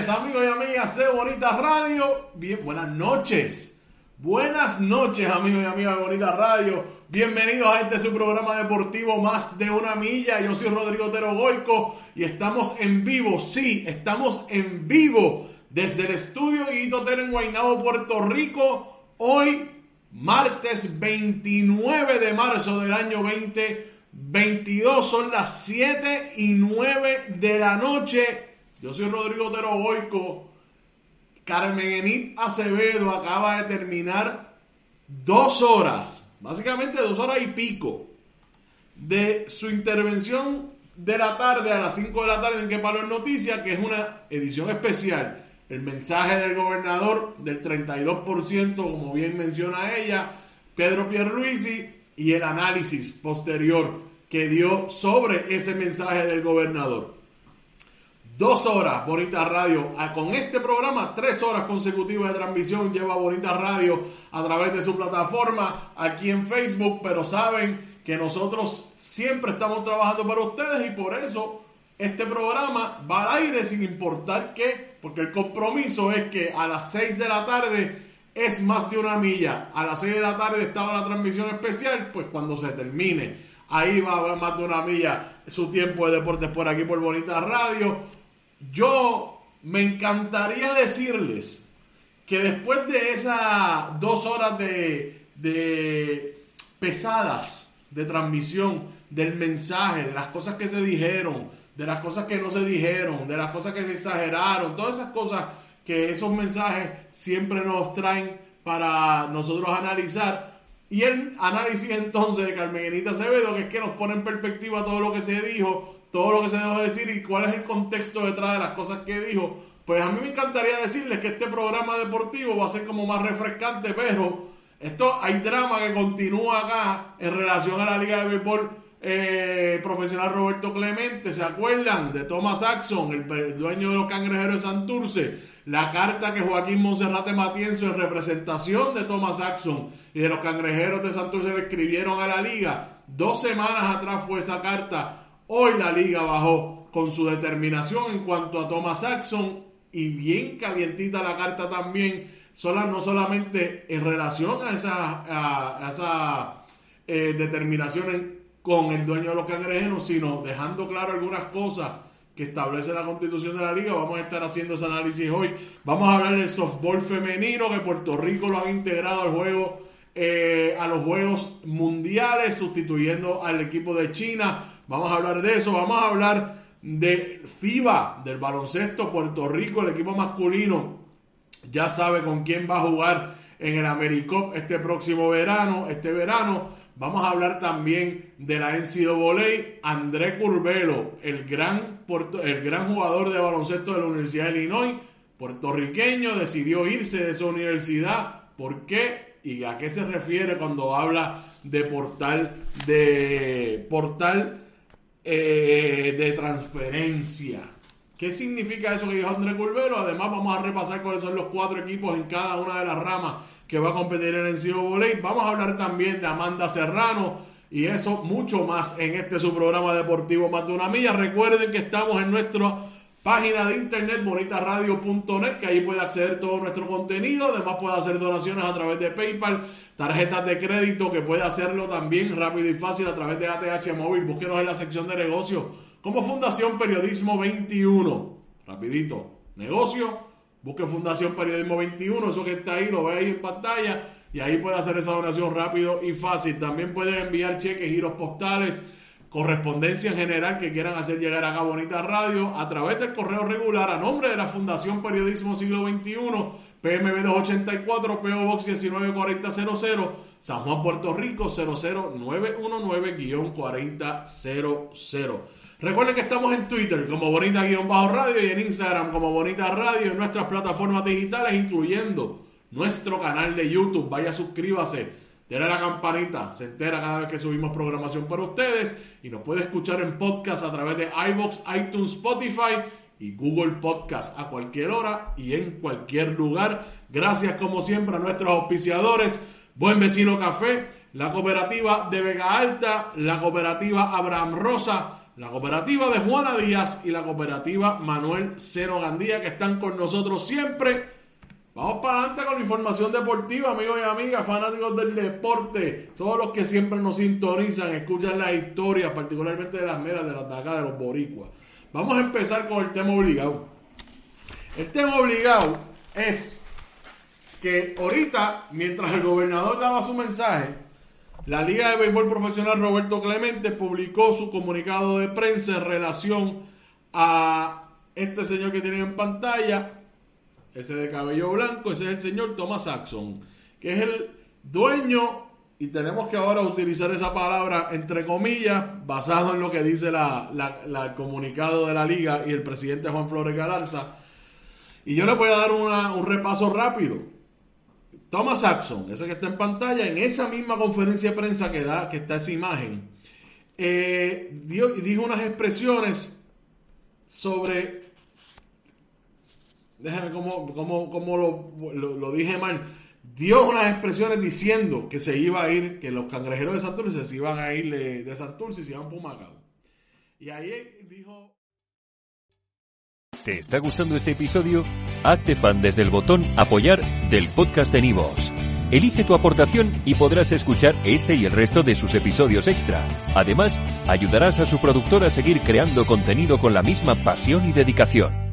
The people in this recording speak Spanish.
tardes, amigos y amigas de Bonita Radio. Buenas noches. Buenas noches, amigos y amigas de Bonita Radio. Bienvenidos a este su programa deportivo Más de una milla. Yo soy Rodrigo Otero Goico y estamos en vivo. Sí, estamos en vivo desde el estudio Guito Hotel en Guaynabo, Puerto Rico. Hoy, martes 29 de marzo del año 2022. Son las 7 y 9 de la noche yo soy Rodrigo Otero Boico. Carmen Enit Acevedo acaba de terminar dos horas, básicamente dos horas y pico, de su intervención de la tarde a las 5 de la tarde en que paró en Noticias, que es una edición especial. El mensaje del gobernador del 32%, como bien menciona ella, Pedro Pierluisi, y el análisis posterior que dio sobre ese mensaje del gobernador. Dos horas, Bonita Radio. Ah, con este programa, tres horas consecutivas de transmisión lleva Bonita Radio a través de su plataforma aquí en Facebook. Pero saben que nosotros siempre estamos trabajando para ustedes y por eso este programa va al aire sin importar qué, porque el compromiso es que a las seis de la tarde es más de una milla. A las seis de la tarde estaba la transmisión especial, pues cuando se termine, ahí va a haber más de una milla su tiempo de deportes por aquí por Bonita Radio. Yo me encantaría decirles que después de esas dos horas de, pesadas de transmisión del mensaje, de las cosas que se dijeron, de las cosas que no se dijeron, de las cosas que se exageraron, todas esas cosas que esos mensajes siempre nos traen para nosotros analizar. Y el análisis entonces de Carmenita Acevedo, que es que nos pone en perspectiva todo lo que se dijo, todo lo que se debe decir y cuál es el contexto detrás de las cosas que dijo. Pues a mí me encantaría decirles que este programa deportivo va a ser como más refrescante, pero esto hay drama que continúa acá en relación a la Liga de Béisbol eh, profesional Roberto Clemente. ¿Se acuerdan de Thomas Axon, el, dueño de los cangrejeros de Santurce? La carta que Joaquín Monserrate Matienzo en representación de Thomas Axon y de los cangrejeros de Santurce le escribieron a la liga. Dos semanas atrás fue esa carta Hoy la liga bajó con su determinación en cuanto a Thomas Saxon y bien calientita la carta también, sola, no solamente en relación a esa, a, eh, determinación con el dueño de los cangrejeros, sino dejando claro algunas cosas que establece la constitución de la liga. Vamos a estar haciendo ese análisis hoy. Vamos a hablar del softball femenino que Puerto Rico lo ha integrado al juego, eh, a los Juegos Mundiales, sustituyendo al equipo de China. Vamos a hablar de eso, vamos a hablar de FIBA, del baloncesto Puerto Rico, el equipo masculino ya sabe con quién va a jugar en el AmeriCup este próximo verano, este verano. Vamos a hablar también de la NCAA, André Curvelo, el gran, el gran jugador de baloncesto de la Universidad de Illinois, puertorriqueño, decidió irse de su universidad. ¿Por qué? ¿Y a qué se refiere cuando habla de portal de portal eh, de transferencia. ¿Qué significa eso que dijo André Curvelo? Además, vamos a repasar cuáles son los cuatro equipos en cada una de las ramas que va a competir en el CIO. Vamos a hablar también de Amanda Serrano y eso mucho más en este su programa deportivo Más de una Milla. Recuerden que estamos en nuestro página de internet bonitaradio.net que ahí puede acceder todo nuestro contenido. Además puede hacer donaciones a través de PayPal tarjetas de crédito que puede hacerlo también rápido y fácil a través de ATH móvil. Búsquenos en la sección de negocios como Fundación Periodismo 21 rapidito negocio busque Fundación Periodismo 21 eso que está ahí lo ve ahí en pantalla y ahí puede hacer esa donación rápido y fácil. También puede enviar cheques giros postales correspondencia en general que quieran hacer llegar acá a Bonita Radio a través del correo regular a nombre de la Fundación Periodismo Siglo XXI, PMB 284, PO Box 194000, San Juan, Puerto Rico 00919-4000. Recuerden que estamos en Twitter como Bonita-Radio y en Instagram como Bonita Radio en nuestras plataformas digitales, incluyendo nuestro canal de YouTube. Vaya, suscríbase Dale a la campanita, se entera cada vez que subimos programación para ustedes y nos puede escuchar en podcast a través de iBox, iTunes, Spotify y Google Podcast a cualquier hora y en cualquier lugar. Gracias como siempre a nuestros auspiciadores, Buen Vecino Café, la cooperativa de Vega Alta, la cooperativa Abraham Rosa, la cooperativa de Juana Díaz y la cooperativa Manuel Cero Gandía, que están con nosotros siempre. Vamos para adelante con la información deportiva, amigos y amigas, fanáticos del deporte, todos los que siempre nos sintonizan, escuchan las historias, particularmente de las meras de las de de los boricuas. Vamos a empezar con el tema obligado. El tema obligado es que ahorita, mientras el gobernador daba su mensaje, la Liga de Béisbol Profesional Roberto Clemente publicó su comunicado de prensa en relación a este señor que tienen en pantalla, ese de cabello blanco, ese es el señor Thomas Saxon, que es el dueño, y tenemos que ahora utilizar esa palabra entre comillas, basado en lo que dice la, el comunicado de la liga y el presidente Juan Flores Galarza. Y yo le voy a dar un repaso rápido. Thomas Saxon, ese que está en pantalla, en esa misma conferencia de prensa que, da, que está esa imagen, eh, dijo unas expresiones sobre. Déjame cómo, cómo, lo, dije mal. Dio unas expresiones diciendo que se iba a ir, que los cangrejeros de Santurce se iban a ir de, de Santurce y se iban a Pumacao. Y ahí dijo. ¿Te está gustando este episodio? Hazte fan desde el botón Apoyar del podcast de Nivos. Elige tu aportación y podrás escuchar este y el resto de sus episodios extra. Además, ayudarás a su productor a seguir creando contenido con la misma pasión y dedicación.